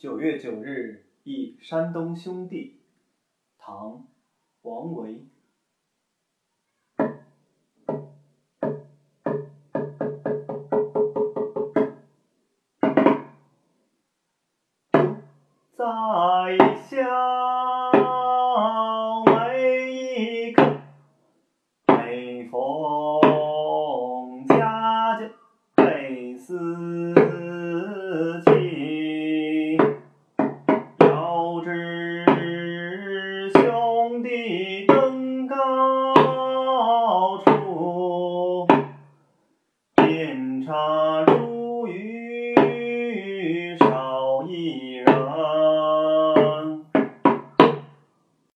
九月九日忆山东兄弟唐王维。在下每一个每逢佳节倍思 cha